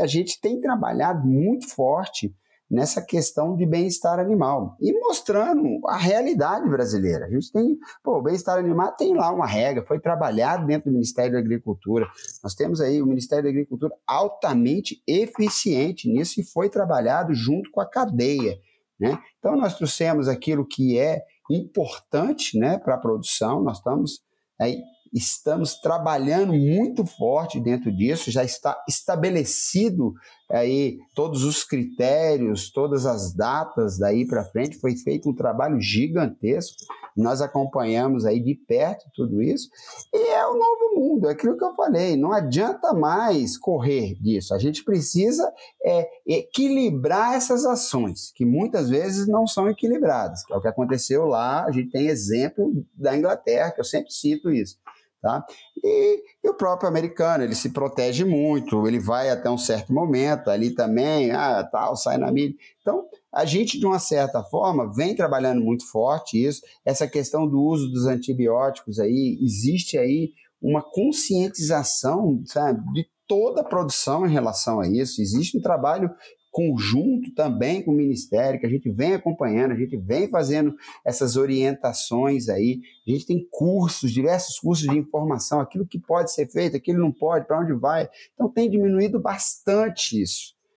A gente tem trabalhado muito forte nessa questão de bem-estar animal e mostrando a realidade brasileira. A gente tem, pô, o bem-estar animal tem lá uma regra, foi trabalhado dentro do Ministério da Agricultura. Nós temos aí o Ministério da Agricultura altamente eficiente nisso e foi trabalhado junto com a cadeia, né? Então nós trouxemos aquilo que é importante, né, para a produção. Nós estamos aí estamos trabalhando muito forte dentro disso, já está estabelecido aí todos os critérios, todas as datas daí para frente, foi feito um trabalho gigantesco, nós acompanhamos aí de perto tudo isso, e é o novo mundo, é aquilo que eu falei, não adianta mais correr disso, a gente precisa é, equilibrar essas ações, que muitas vezes não são equilibradas, é o que aconteceu lá, a gente tem exemplo da Inglaterra, que eu sempre cito isso, Tá? E, e, o próprio americano, ele se protege muito, ele vai até um certo momento, ali também, ah, tal, sai na mídia. Então, a gente, de uma certa forma, vem trabalhando muito forte isso, essa questão do uso dos antibióticos aí, existe aí uma conscientização, sabe, de toda a produção em relação a isso, existe um trabalho conjunto também com o Ministério, que a gente vem acompanhando, a gente vem fazendo essas orientações aí. A gente tem cursos, diversos cursos de informação, aquilo que pode ser feito, aquilo não pode, para onde vai. Então tem diminuído bastante isso.